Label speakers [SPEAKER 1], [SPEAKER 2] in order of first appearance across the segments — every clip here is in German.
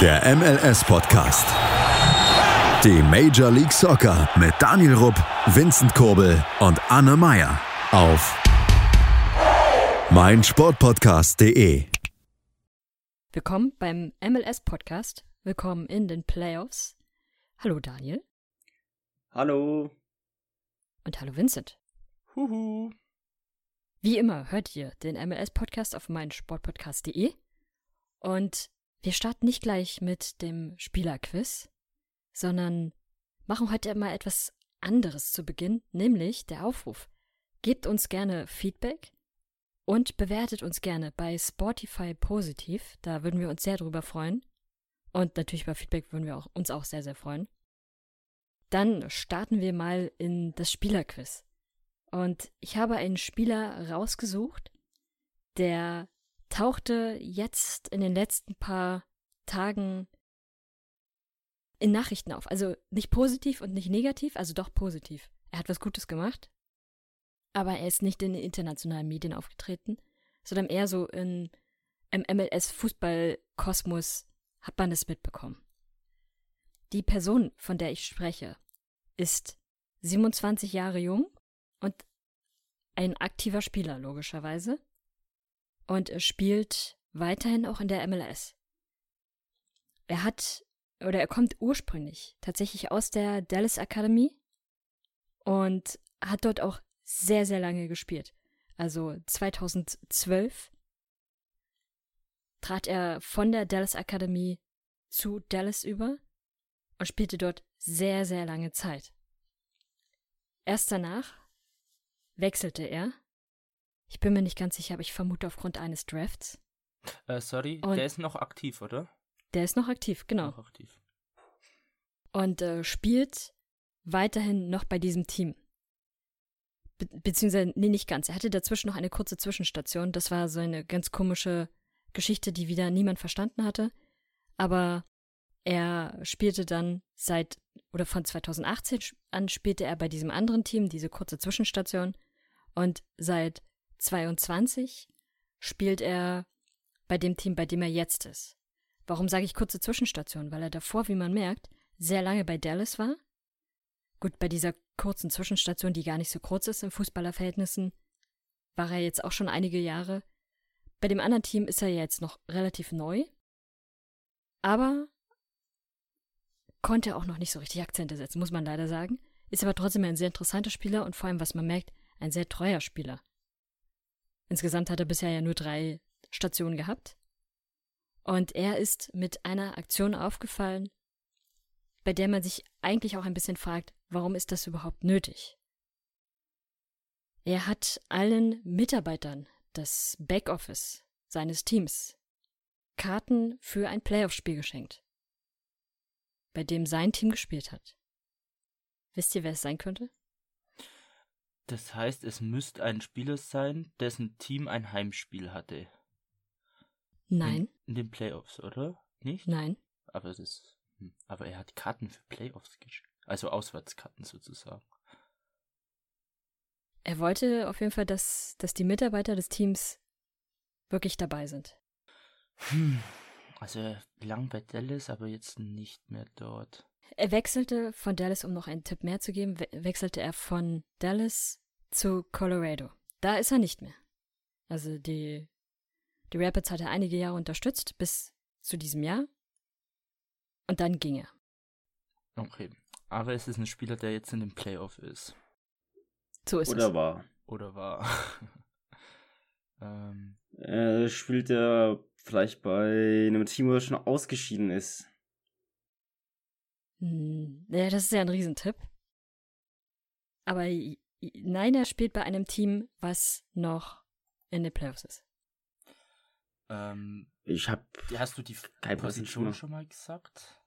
[SPEAKER 1] Der MLS-Podcast. Die Major League Soccer mit Daniel Rupp, Vincent Kurbel und Anne Meyer auf meinsportpodcast.de.
[SPEAKER 2] Willkommen beim MLS-Podcast. Willkommen in den Playoffs. Hallo Daniel.
[SPEAKER 3] Hallo.
[SPEAKER 2] Und hallo Vincent.
[SPEAKER 3] Huhu.
[SPEAKER 2] Wie immer hört ihr den MLS-Podcast auf meinsportpodcast.de. Und wir starten nicht gleich mit dem Spielerquiz, sondern machen heute mal etwas anderes zu Beginn, nämlich der Aufruf. Gebt uns gerne Feedback und bewertet uns gerne bei Spotify positiv. Da würden wir uns sehr drüber freuen. Und natürlich bei Feedback würden wir auch, uns auch sehr, sehr freuen. Dann starten wir mal in das Spielerquiz. Und ich habe einen Spieler rausgesucht, der tauchte jetzt in den letzten paar Tagen in Nachrichten auf. Also nicht positiv und nicht negativ, also doch positiv. Er hat was Gutes gemacht, aber er ist nicht in den internationalen Medien aufgetreten, sondern eher so in, im MLS-Fußball-Kosmos hat man es mitbekommen. Die Person, von der ich spreche, ist 27 Jahre jung und ein aktiver Spieler, logischerweise und spielt weiterhin auch in der MLS. Er hat oder er kommt ursprünglich tatsächlich aus der Dallas Academy und hat dort auch sehr, sehr lange gespielt. Also 2012 trat er von der Dallas Academy zu Dallas über und spielte dort sehr, sehr lange Zeit. Erst danach wechselte er ich bin mir nicht ganz sicher, aber ich vermute aufgrund eines Drafts.
[SPEAKER 3] Äh, sorry, Und der ist noch aktiv, oder?
[SPEAKER 2] Der ist noch aktiv, genau.
[SPEAKER 3] Noch aktiv.
[SPEAKER 2] Und äh, spielt weiterhin noch bei diesem Team. Be beziehungsweise, nee, nicht ganz. Er hatte dazwischen noch eine kurze Zwischenstation. Das war so eine ganz komische Geschichte, die wieder niemand verstanden hatte. Aber er spielte dann seit, oder von 2018 an spielte er bei diesem anderen Team, diese kurze Zwischenstation. Und seit 22 spielt er bei dem Team, bei dem er jetzt ist. Warum sage ich kurze Zwischenstation? Weil er davor, wie man merkt, sehr lange bei Dallas war. Gut, bei dieser kurzen Zwischenstation, die gar nicht so kurz ist in Fußballerverhältnissen, war er jetzt auch schon einige Jahre. Bei dem anderen Team ist er jetzt noch relativ neu. Aber konnte auch noch nicht so richtig Akzente setzen, muss man leider sagen. Ist aber trotzdem ein sehr interessanter Spieler und vor allem, was man merkt, ein sehr treuer Spieler. Insgesamt hat er bisher ja nur drei Stationen gehabt. Und er ist mit einer Aktion aufgefallen, bei der man sich eigentlich auch ein bisschen fragt, warum ist das überhaupt nötig? Er hat allen Mitarbeitern des Backoffice seines Teams Karten für ein Playoff-Spiel geschenkt, bei dem sein Team gespielt hat. Wisst ihr, wer es sein könnte?
[SPEAKER 3] Das heißt, es müsste ein Spieler sein, dessen Team ein Heimspiel hatte.
[SPEAKER 2] Nein.
[SPEAKER 3] In, in den Playoffs, oder? Nicht?
[SPEAKER 2] Nein.
[SPEAKER 3] Aber das, hm, aber er hat Karten für Playoffs geschickt. Also Auswärtskarten sozusagen.
[SPEAKER 2] Er wollte auf jeden Fall, dass, dass die Mitarbeiter des Teams wirklich dabei sind.
[SPEAKER 3] Hm. Also lang bei Dallas, aber jetzt nicht mehr dort.
[SPEAKER 2] Er wechselte von Dallas, um noch einen Tipp mehr zu geben, we wechselte er von Dallas zu Colorado. Da ist er nicht mehr. Also die, die Rapids hat er einige Jahre unterstützt, bis zu diesem Jahr. Und dann ging er.
[SPEAKER 3] Okay. Aber es ist ein Spieler, der jetzt in dem Playoff ist.
[SPEAKER 2] So ist
[SPEAKER 4] Oder
[SPEAKER 2] es.
[SPEAKER 4] Oder war.
[SPEAKER 3] Oder war. ähm.
[SPEAKER 4] Äh, spielt er vielleicht bei einem Team, wo er schon ausgeschieden ist.
[SPEAKER 2] Hm, ja, das ist ja ein Riesentipp. Aber nein, er spielt bei einem Team, was noch in den Playoffs ist.
[SPEAKER 3] Ähm,
[SPEAKER 4] ich hab.
[SPEAKER 3] Hast du die Position schon mal gesagt?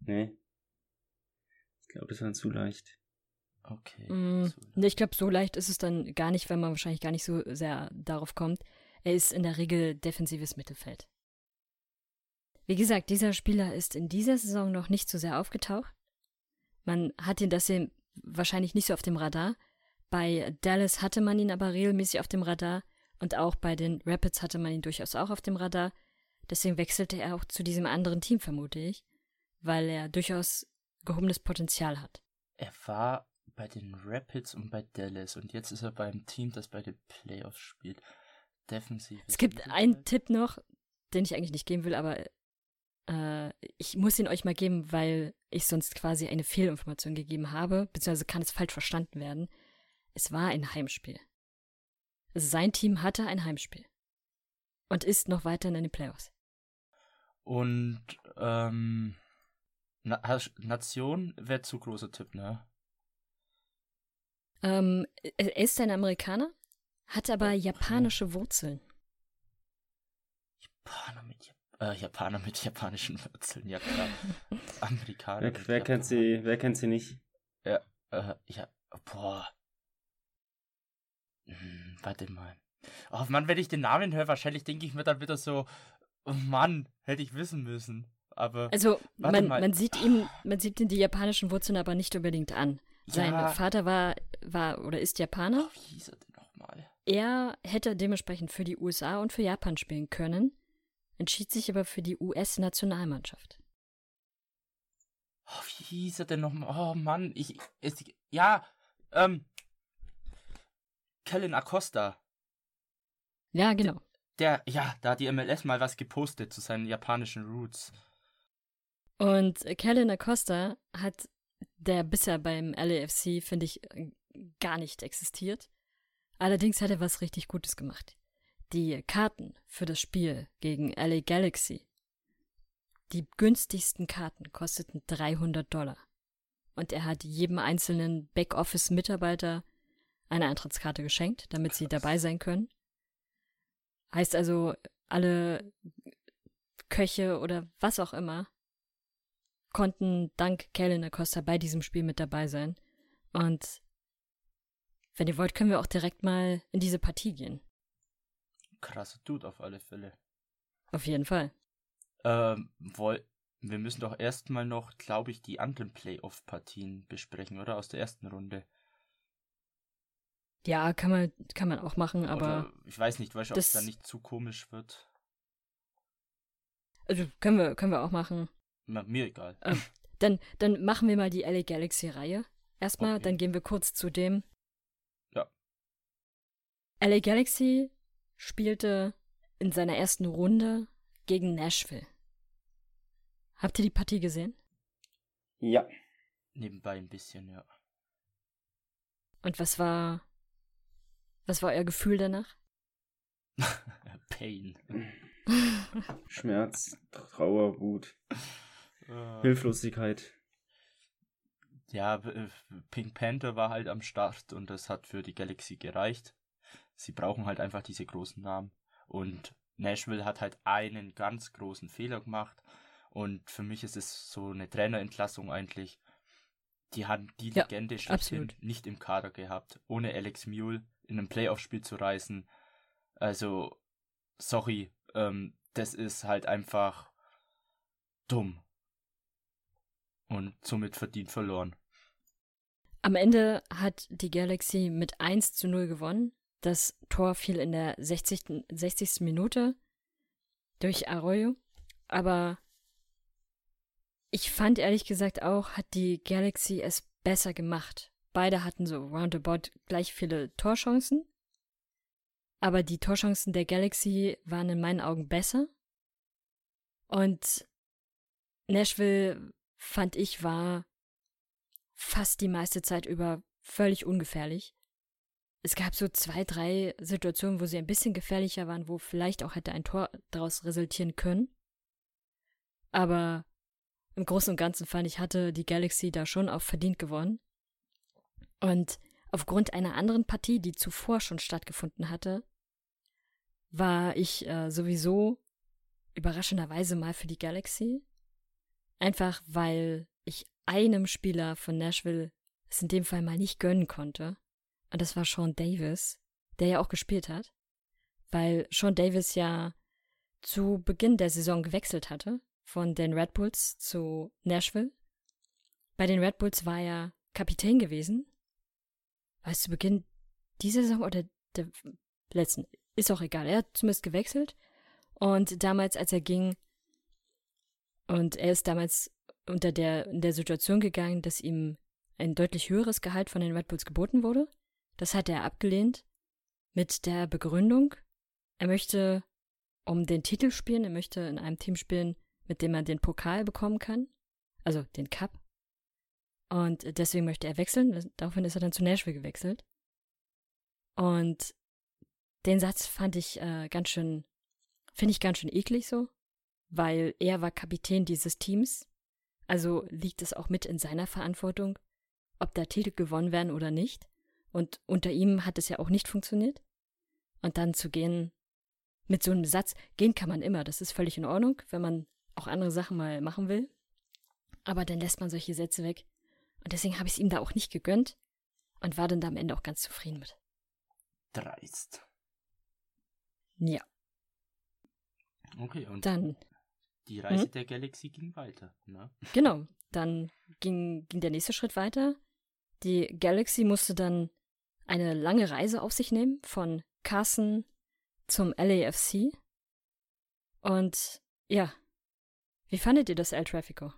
[SPEAKER 4] Nee. Ich glaube, das war zu leicht.
[SPEAKER 3] Okay.
[SPEAKER 2] Mm, so leicht. Ich glaube, so leicht ist es dann gar nicht, weil man wahrscheinlich gar nicht so sehr darauf kommt. Er ist in der Regel defensives Mittelfeld. Wie gesagt, dieser Spieler ist in dieser Saison noch nicht so sehr aufgetaucht. Man hat ihn das wahrscheinlich nicht so auf dem Radar. Bei Dallas hatte man ihn aber regelmäßig auf dem Radar und auch bei den Rapids hatte man ihn durchaus auch auf dem Radar. Deswegen wechselte er auch zu diesem anderen Team, vermute ich, weil er durchaus gehobenes Potenzial hat.
[SPEAKER 3] Er war bei den Rapids und bei Dallas und jetzt ist er beim Team, das bei den Playoffs spielt. Defensiv.
[SPEAKER 2] Es gibt einen Tipp noch, den ich eigentlich nicht geben will, aber äh, ich muss ihn euch mal geben, weil ich sonst quasi eine Fehlinformation gegeben habe, beziehungsweise kann es falsch verstanden werden. Es war ein Heimspiel. Sein Team hatte ein Heimspiel. Und ist noch weiterhin in den Playoffs.
[SPEAKER 3] Und ähm, Na Nation wäre zu großer Tipp, ne?
[SPEAKER 2] Ähm, er ist ein Amerikaner, hat aber japanische Wurzeln.
[SPEAKER 3] Japaner äh, Japaner mit japanischen Wurzeln, ja klar. Amerikaner.
[SPEAKER 4] Wer, wer kennt sie, wer kennt sie nicht?
[SPEAKER 3] Äh, ja, boah. Hm, warte mal. Oh Mann, wenn ich den Namen höre, wahrscheinlich denke ich mir dann wieder so, oh Mann, hätte ich wissen müssen. Aber
[SPEAKER 2] Also
[SPEAKER 3] Warte
[SPEAKER 2] man,
[SPEAKER 3] mal.
[SPEAKER 2] man sieht ihm, man sieht ihm die japanischen Wurzeln aber nicht unbedingt an. Sein
[SPEAKER 3] Ja.
[SPEAKER 2] Vater war, war oder ist Japaner.
[SPEAKER 3] oh, wie hieß er denn nochmal?
[SPEAKER 2] Er hätte dementsprechend für die USA und für Japan spielen können, entschied sich aber für die US-Nationalmannschaft.
[SPEAKER 3] Oh, wie hieß er denn nochmal? Oh Mann, ich, ist, ja, ähm, Kellen Acosta.
[SPEAKER 2] Ja, genau.
[SPEAKER 3] Der, ja, da hat die MLS mal was gepostet zu seinen japanischen Roots.
[SPEAKER 2] Und Kellen Acosta hat, der bisher beim LAFC, finde ich, gar nicht existiert. Allerdings hat er was richtig Gutes gemacht. Die Karten für das Spiel gegen LA Galaxy, die günstigsten Karten kosteten 300 Dollar. Und er hat jedem einzelnen Backoffice-Mitarbeiter eine Eintrittskarte geschenkt, damit sie dabei sein können. Heißt also, alle Köche oder was auch immer konnten dank Kellen Acosta bei diesem Spiel mit dabei sein. Und wenn ihr wollt, können wir auch direkt mal in diese Partie gehen.
[SPEAKER 3] Krasser Dude auf alle Fälle.
[SPEAKER 2] Auf jeden Fall.
[SPEAKER 3] Ähm, woll, wir müssen doch erstmal noch, glaube ich, die anderen Playoff-Partien besprechen, oder? Aus der ersten Runde.
[SPEAKER 2] Ja, kann man, kann man auch machen, aber
[SPEAKER 3] Oder, ich weiß nicht, weißt du, ob es dann nicht zu komisch wird.
[SPEAKER 2] also können wir, können wir auch machen.
[SPEAKER 3] Na, mir egal.
[SPEAKER 2] Dann, dann machen wir mal die LA Galaxy Reihe. Erstmal,
[SPEAKER 3] Okay.
[SPEAKER 2] dann gehen wir kurz zu dem.
[SPEAKER 3] Ja.
[SPEAKER 2] LA Galaxy spielte in seiner ersten Runde gegen Nashville. Habt ihr die Partie gesehen?
[SPEAKER 4] Ja.
[SPEAKER 3] Nebenbei ein bisschen, ja.
[SPEAKER 2] Und was war, was war euer Gefühl danach?
[SPEAKER 3] Pain.
[SPEAKER 4] Schmerz, Trauer, Wut,
[SPEAKER 3] Äh,
[SPEAKER 4] Hilflosigkeit.
[SPEAKER 3] ja, äh, Pink Panther war halt am Start und das hat für die Galaxy gereicht. Sie brauchen halt einfach diese großen Namen. Und Nashville hat halt einen ganz großen Fehler gemacht. Und für mich ist es so eine Trainerentlassung eigentlich. Die haben die
[SPEAKER 2] Ja,
[SPEAKER 3] Legende schlechthin nicht im Kader gehabt, ohne Alex Mule in einem Playoff-Spiel zu reißen. Also, sorry, ähm, das ist halt einfach dumm. Und somit verdient verloren.
[SPEAKER 2] Am Ende hat die Galaxy mit 1 zu 0 gewonnen. Das Tor fiel in der 60. 60. Minute durch Arroyo. Aber ich fand ehrlich gesagt auch, hat die Galaxy es besser gemacht. Beide hatten so roundabout gleich viele Torchancen. Aber die Torchancen der Galaxy waren in meinen Augen besser. Und Nashville, fand ich, war fast die meiste Zeit über völlig ungefährlich. Es gab so zwei, drei Situationen, wo sie ein bisschen gefährlicher waren, wo vielleicht auch hätte ein Tor daraus resultieren können. Aber im Großen und Ganzen fand ich, hatte die Galaxy da schon auch verdient gewonnen. Und aufgrund einer anderen Partie, die zuvor schon stattgefunden hatte, war ich äh, sowieso überraschenderweise mal für die Galaxy. Einfach weil ich einem Spieler von Nashville es in dem Fall mal nicht gönnen konnte. Und das war Sean Davis, der ja auch gespielt hat. Weil Sean Davis ja zu Beginn der Saison gewechselt hatte von den Red Bulls zu Nashville. Bei den Red Bulls war er Kapitän gewesen. War es zu Beginn dieser Saison oder der letzten? Ist auch egal. Er hat zumindest gewechselt Und damals, als er ging, und er ist damals unter der, in der Situation gegangen, dass ihm ein deutlich höheres Gehalt von den Red Bulls geboten wurde. Das hat er abgelehnt mit der Begründung, er möchte um den Titel spielen, er möchte in einem Team spielen, mit dem er den Pokal bekommen kann, also den Cup. Und deswegen möchte er wechseln. Daraufhin ist er dann zu Nashville gewechselt. Und den Satz fand ich äh, ganz schön, finde ich ganz schön eklig so, weil er war Kapitän dieses Teams. Also liegt es auch mit in seiner Verantwortung, ob da Titel gewonnen werden oder nicht. Und unter ihm hat es ja auch nicht funktioniert. Und dann zu gehen mit so einem Satz, gehen kann man immer, das ist völlig in Ordnung, wenn man auch andere Sachen mal machen will. Aber dann lässt man solche Sätze weg. Und deswegen habe ich es ihm da auch nicht gegönnt und war dann da am Ende auch ganz zufrieden mit.
[SPEAKER 3] Dreist.
[SPEAKER 2] Ja.
[SPEAKER 3] Okay, und
[SPEAKER 2] Dann,
[SPEAKER 3] die Reise
[SPEAKER 2] Mhm.
[SPEAKER 3] der Galaxy ging weiter. Ne?
[SPEAKER 2] genau, dann ging, ging der nächste Schritt weiter. Die Galaxy musste dann eine lange Reise auf sich nehmen von Carson zum LAFC. Und ja, wie fandet ihr das El Trafico?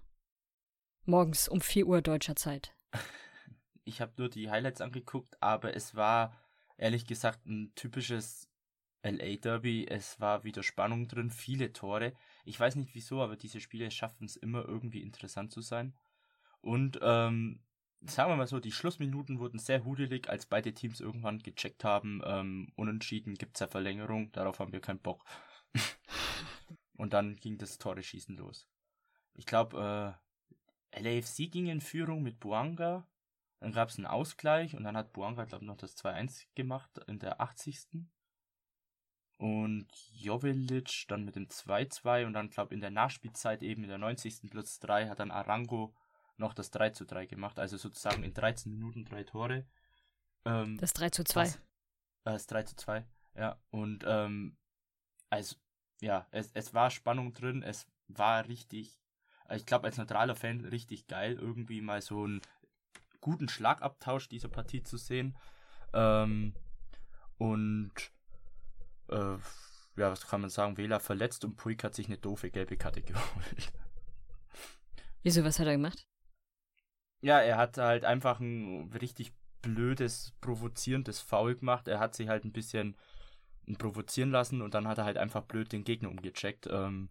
[SPEAKER 2] Morgens um 4 Uhr deutscher Zeit.
[SPEAKER 3] Ich habe nur die Highlights angeguckt, aber es war ehrlich gesagt ein typisches LA Derby. Es war wieder Spannung drin, viele Tore. Ich weiß nicht wieso, aber diese Spiele schaffen es immer irgendwie interessant zu sein. Und ähm, sagen wir mal so, die Schlussminuten wurden sehr hudelig, als beide Teams irgendwann gecheckt haben, ähm, unentschieden gibt's ja Verlängerung, darauf haben wir keinen Bock. Und dann ging das Tore-Schießen los. Ich glaube, äh, LAFC ging in Führung mit Buanga. Dann gab es einen Ausgleich und dann hat Buanga, glaube ich, noch das 2-1 gemacht in der 80. Und Jovelic dann mit dem 2-2 und dann, glaube ich, in der Nachspielzeit eben in der 90. plus 3 hat dann Arango noch das 3-3 gemacht. Also sozusagen in 13 Minuten drei Tore. Ähm,
[SPEAKER 2] Das 3 zu 2.
[SPEAKER 3] was- Äh, das 3 zu 2, ja. Und ähm, also, ja, es, es war Spannung drin, es war richtig, äh, ich glaube als neutraler Fan richtig geil, irgendwie mal so einen guten Schlagabtausch dieser Partie zu sehen. Ähm, und äh, ja, was kann man sagen, Wähler verletzt und Puig hat sich eine doofe gelbe Karte geholt.
[SPEAKER 2] Wieso, was hat er gemacht?
[SPEAKER 3] Ja, er hat halt einfach ein richtig blödes, provozierendes Foul gemacht. Er hat sich halt ein bisschen provozieren lassen und dann hat er halt einfach blöd den Gegner umgecheckt. Ähm,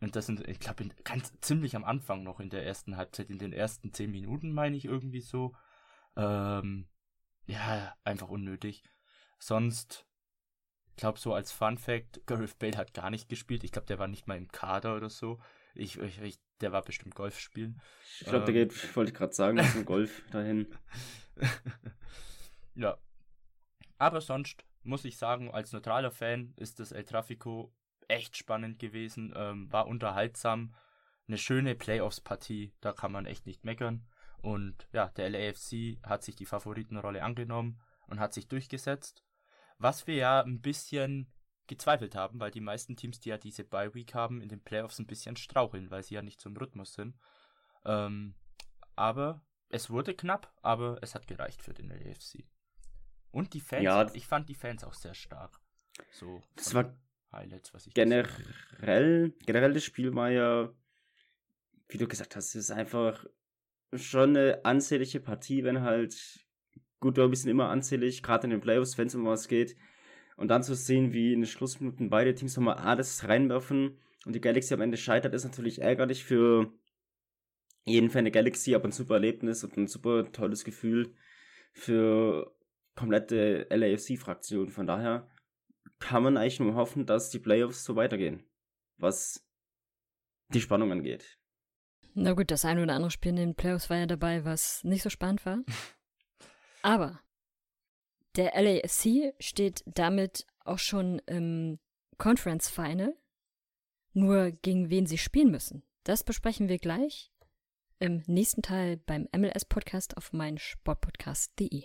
[SPEAKER 3] und das sind, ich glaube, ganz ziemlich am Anfang noch in der ersten Halbzeit, in den ersten zehn Minuten, meine ich irgendwie so. Ähm, ja, einfach unnötig. Sonst, ich glaube, so als Fun Fact, Gareth Bale hat gar nicht gespielt. Ich glaube, der war nicht mal im Kader oder so. Ich, ich, ich, der war bestimmt Golf spielen.
[SPEAKER 4] Ich glaube, der
[SPEAKER 3] Ähm.
[SPEAKER 4] geht, wollte ich gerade sagen, zum Golf dahin.
[SPEAKER 3] ja. Aber sonst muss ich sagen, als neutraler Fan ist das El Trafico echt spannend gewesen, ähm, war unterhaltsam, eine schöne Playoffs-Partie, da kann man echt nicht meckern. Und ja, der LAFC hat sich die Favoritenrolle angenommen und hat sich durchgesetzt. Was wir ja ein bisschen gezweifelt haben, weil die meisten Teams, die ja diese Bye-Week haben, in den Playoffs ein bisschen straucheln, weil sie ja nicht zum Rhythmus sind. Ähm, aber es wurde knapp, aber es hat gereicht für den LAFC. Und die Fans,
[SPEAKER 4] Ja.
[SPEAKER 3] ich fand die Fans auch sehr stark. So
[SPEAKER 4] Das war
[SPEAKER 3] Highlights, was ich
[SPEAKER 4] generell, generell das Spiel war ja, wie du gesagt hast, es ist einfach schon eine ansehnliche Partie, wenn halt, gut, Derbys sind immer ansehnlich, gerade in den Playoffs, wenn es um was geht. Und dann zu sehen, wie in den Schlussminuten beide Teams nochmal alles reinwerfen und die Galaxy am Ende scheitert, ist natürlich ärgerlich für jeden Fan der Galaxy, aber ein super Erlebnis und ein super tolles Gefühl für komplette LAFC-Fraktion. Von daher kann man eigentlich nur hoffen, dass die Playoffs so weitergehen, was die Spannung angeht.
[SPEAKER 2] Na gut, das eine oder andere Spiel in den Playoffs war ja dabei, was nicht so spannend war. Aber der LAFC steht damit auch schon im Conference Final. Nur gegen wen sie spielen müssen. Das besprechen wir gleich im nächsten Teil beim MLS Podcast auf meinsportpodcast.de.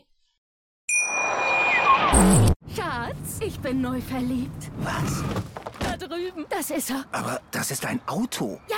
[SPEAKER 5] Schatz, ich bin neu verliebt.
[SPEAKER 6] Was?
[SPEAKER 5] Da drüben. Das ist er.
[SPEAKER 6] Aber das ist ein Auto.
[SPEAKER 5] Ja,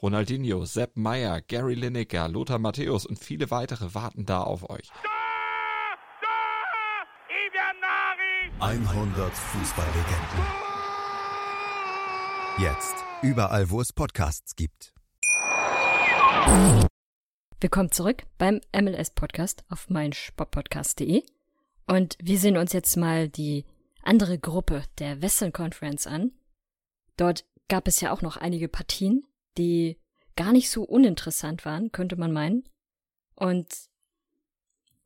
[SPEAKER 7] Ronaldinho, Sepp Meyer, Gary Lineker, Lothar Matthäus und viele weitere warten da auf euch.
[SPEAKER 1] 100 Fußballlegenden. Jetzt. Überall, wo es Podcasts gibt.
[SPEAKER 2] Willkommen zurück beim MLS-Podcast auf meinsportpodcast.de. Und wir sehen uns jetzt mal die andere Gruppe der Western Conference an. Dort gab es ja auch noch einige Partien, die gar nicht so uninteressant waren, könnte man meinen. Und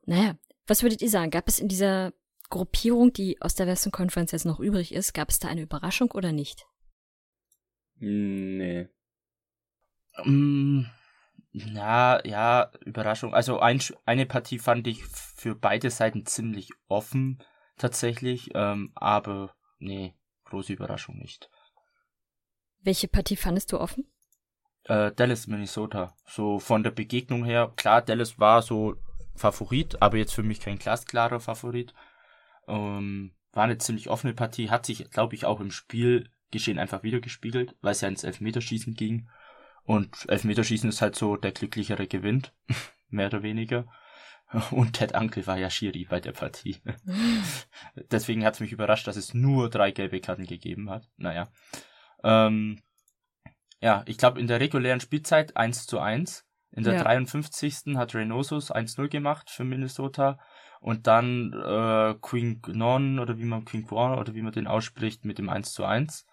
[SPEAKER 2] naja, was würdet ihr sagen? Gab es in dieser Gruppierung, die aus der Western Conference jetzt noch übrig ist, gab es da eine Überraschung oder nicht?
[SPEAKER 4] Nee.
[SPEAKER 3] Mm, na, ja, Überraschung. Also ein, eine Partie fand ich für beide Seiten ziemlich offen, tatsächlich. Ähm, aber nee, große Überraschung nicht.
[SPEAKER 2] Welche Partie fandest du offen?
[SPEAKER 3] Äh, Dallas, Minnesota. So von der Begegnung her, klar, Dallas war so Favorit, aber jetzt für mich kein glasklarer Favorit. Ähm, war eine ziemlich offene Partie, hat sich, glaube ich, auch im Spiel Geschehen einfach wieder gespiegelt, weil es ja ins Elfmeterschießen ging. Und Elfmeterschießen ist halt so, der glücklichere gewinnt, mehr oder weniger. Und Ted Ankel war ja Schiri bei der Partie. Deswegen hat es mich überrascht, dass es nur drei gelbe Karten gegeben hat. Naja. Ähm, ja, ich glaube in der regulären Spielzeit 1 zu 1. In der ja. 53. hat Reynosos 1-0 gemacht für Minnesota. Und dann äh, Queen Non oder wie man Quan oder wie man den ausspricht mit dem 1 zu 1.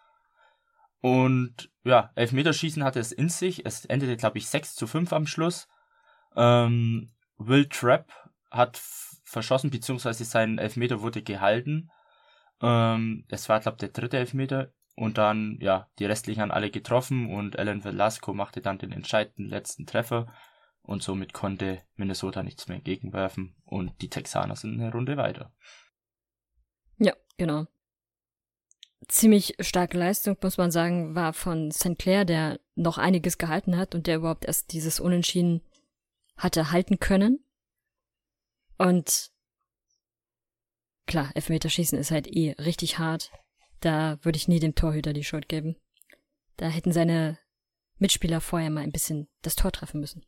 [SPEAKER 3] Und ja, Elfmeterschießen hatte es in sich. Es endete, glaube ich, 6 zu 5 am Schluss. Ähm, Will Trapp hat verschossen, beziehungsweise sein Elfmeter wurde gehalten. Ähm, es war, glaube ich, der dritte Elfmeter. Und dann, ja, die restlichen haben alle getroffen und Alan Velasco machte dann den entscheidenden letzten Treffer. Und somit konnte Minnesota nichts mehr entgegenwerfen. Und die Texaner sind eine Runde weiter.
[SPEAKER 2] Ja, genau ziemlich starke Leistung, muss man sagen, war von St. Clair, der noch einiges gehalten hat und der überhaupt erst dieses Unentschieden hatte halten können. Und klar, Elfmeterschießen ist halt eh richtig hart. Da würde ich nie dem Torhüter die Schuld geben. Da hätten seine Mitspieler vorher mal ein bisschen das Tor treffen müssen.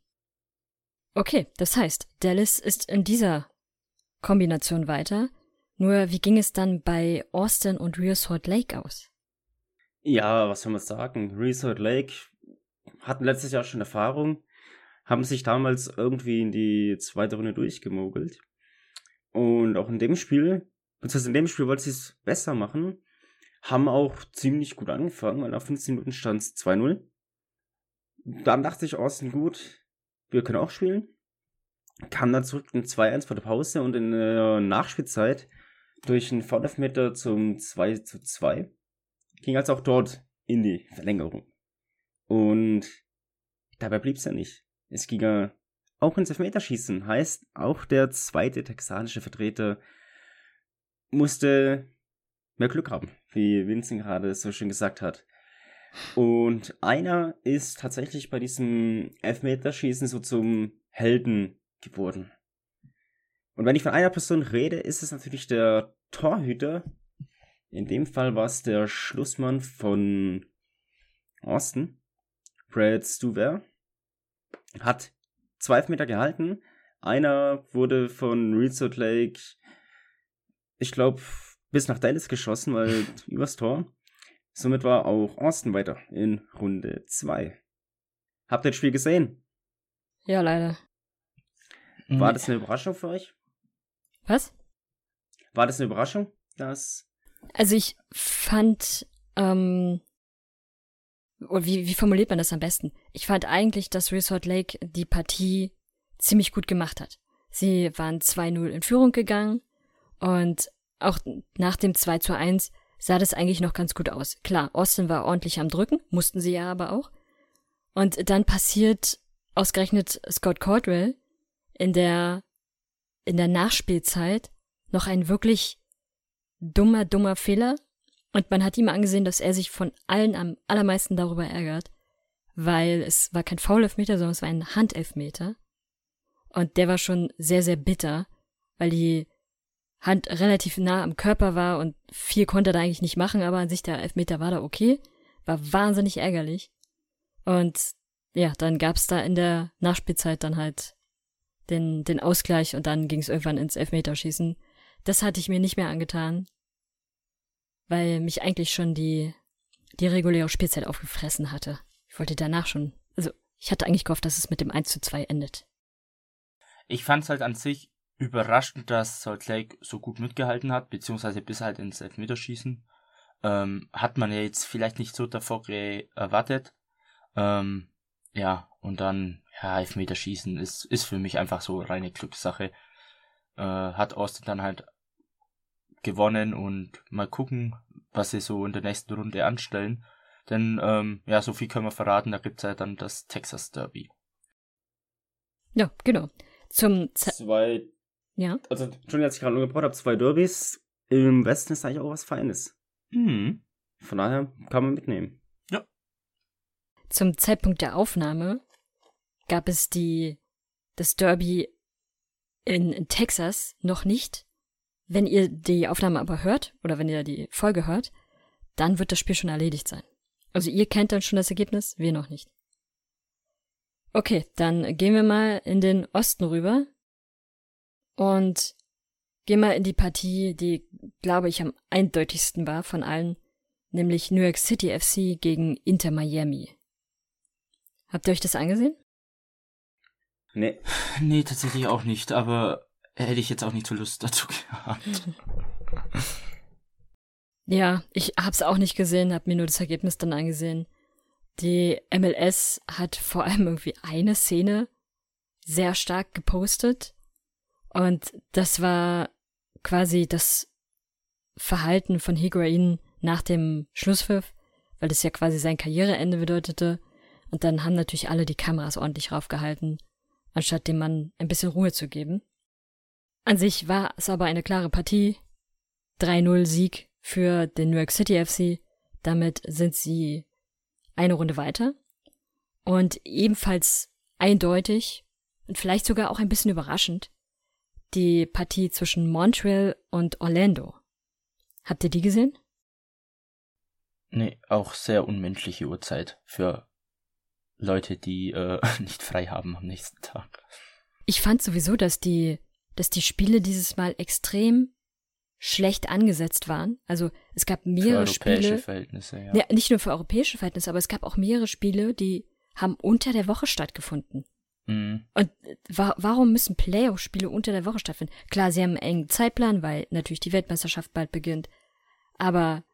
[SPEAKER 2] Okay, das heißt, Dallas ist in dieser Kombination weiter. Nur wie ging es dann bei Austin und Real Salt Lake aus?
[SPEAKER 4] Ja, was soll man sagen? Real Salt Lake hatten letztes Jahr schon Erfahrung, haben sich damals irgendwie in die zweite Runde durchgemogelt. Und auch in dem Spiel, beziehungsweise in dem Spiel wollten sie es besser machen, haben auch ziemlich gut angefangen, weil nach 15 Minuten stand es 2-0. Dann dachte ich, Austin, gut, wir können auch spielen. Kam dann zurück in 2-1 vor der Pause und in der Nachspielzeit durch einen Vordermeter zum 2 zu 2. Ging also auch dort in die Verlängerung. Und dabei blieb es ja nicht. Es ging ja auch ins Elfmeterschießen. Heißt, auch der zweite texanische Vertreter musste mehr Glück haben, wie Vincent gerade so schön gesagt hat. Und einer ist tatsächlich bei diesem Elfmeterschießen so zum Helden geworden. Und wenn ich von einer Person rede, ist es natürlich der Torhüter. In dem Fall war es der Schlussmann von Austin. Brad Stuver. Hat zwei Meter gehalten. Einer wurde von Salt Lake, ich glaube, bis nach Dallas geschossen, weil übers Tor. Somit war auch Austin weiter in Runde 2. Habt ihr das Spiel gesehen?
[SPEAKER 2] Ja, leider.
[SPEAKER 4] War das eine Überraschung für euch?
[SPEAKER 2] Was?
[SPEAKER 4] War das eine Überraschung, dass.
[SPEAKER 2] Also ich fand, ähm, wie, wie formuliert man das am besten? Ich fand eigentlich, dass Resort Lake die Partie ziemlich gut gemacht hat. Sie waren 2-0 in Führung gegangen und auch nach dem 2 zu 1 sah das eigentlich noch ganz gut aus. Klar, Austin war ordentlich am Drücken, mussten sie ja aber auch. Und dann passiert ausgerechnet Scott Cordwell in der in der Nachspielzeit noch ein wirklich dummer, dummer Fehler. Und man hat ihm angesehen, dass er sich von allen am allermeisten darüber ärgert, weil es war kein Foul-Elfmeter, sondern es war ein Handelfmeter. Und der war schon sehr, sehr bitter, weil die Hand relativ nah am Körper war und viel konnte er da eigentlich nicht machen, aber an sich der Elfmeter war da okay. War wahnsinnig ärgerlich. Und ja, dann gab's da in der Nachspielzeit dann halt den, den Ausgleich und dann ging's irgendwann ins Elfmeterschießen. Das hatte ich mir nicht mehr angetan, weil mich eigentlich schon die, die reguläre Spielzeit aufgefressen hatte. Ich wollte danach schon, also ich hatte eigentlich gehofft, dass es mit dem 1 zu 2 endet.
[SPEAKER 3] Ich fand es halt an sich überraschend, dass Salt Lake so gut mitgehalten hat, beziehungsweise bis halt ins Elfmeterschießen. Ähm, hat man ja jetzt vielleicht nicht so davor erwartet. Ähm, ja, und dann, ja, Elfmeterschießen ist, ist für mich einfach so reine Glückssache. Äh, hat Austin dann halt gewonnen und mal gucken, was sie so in der nächsten Runde anstellen. Denn, ähm, ja, so viel können wir verraten, da gibt's ja dann das Texas Derby.
[SPEAKER 2] Ja, genau. Zum Z
[SPEAKER 4] Zwei.
[SPEAKER 2] Ja.
[SPEAKER 4] Also, Entschuldigung, dass ich gerade nur gebraucht habe, zwei Derbys im Westen ist eigentlich auch was Feines.
[SPEAKER 3] Mhm.
[SPEAKER 4] Von daher kann man mitnehmen.
[SPEAKER 3] Ja.
[SPEAKER 2] Zum Zeitpunkt der Aufnahme gab es die, das Derby in, in Texas noch nicht. Wenn ihr die Aufnahme aber hört, oder wenn ihr die Folge hört, dann wird das Spiel schon erledigt sein. Also ihr kennt dann schon das Ergebnis, wir noch nicht. Okay, dann gehen wir mal in den Osten rüber und gehen mal in die Partie, die, glaube ich, am eindeutigsten war von allen, nämlich New York City FC gegen Inter Miami. Habt ihr euch das angesehen?
[SPEAKER 4] Nee.
[SPEAKER 3] Nee, tatsächlich auch nicht, aber hätte ich jetzt auch nicht so Lust dazu gehabt.
[SPEAKER 2] Ja, ich hab's auch nicht gesehen, hab mir nur das Ergebnis dann angesehen. Die MLS hat vor allem irgendwie eine Szene sehr stark gepostet. Und das war quasi das Verhalten von Higuain nach dem Schlusspfiff, weil das ja quasi sein Karriereende bedeutete. Und dann haben natürlich alle die Kameras ordentlich raufgehalten, anstatt dem Mann ein bisschen Ruhe zu geben. An sich war es aber eine klare Partie. 3-0 Sieg für den New York City FC. Damit sind sie eine Runde weiter. Und ebenfalls eindeutig und vielleicht sogar auch ein bisschen überraschend die Partie zwischen Montreal und Orlando. Habt ihr die gesehen?
[SPEAKER 3] Nee, auch sehr unmenschliche Uhrzeit für Leute, die äh, nicht frei haben am nächsten Tag.
[SPEAKER 2] Ich fand sowieso, dass die, dass die Spiele dieses Mal extrem schlecht angesetzt waren. Also es gab mehrere
[SPEAKER 3] für europäische
[SPEAKER 2] Spiele.
[SPEAKER 3] Verhältnisse, ja.
[SPEAKER 2] Ja, nicht nur für europäische Verhältnisse, aber es gab auch mehrere Spiele, die haben unter der Woche stattgefunden.
[SPEAKER 3] Mhm.
[SPEAKER 2] Und wa warum müssen Playoff-Spiele unter der Woche stattfinden? Klar, sie haben einen engen Zeitplan, weil natürlich die Weltmeisterschaft bald beginnt. Aber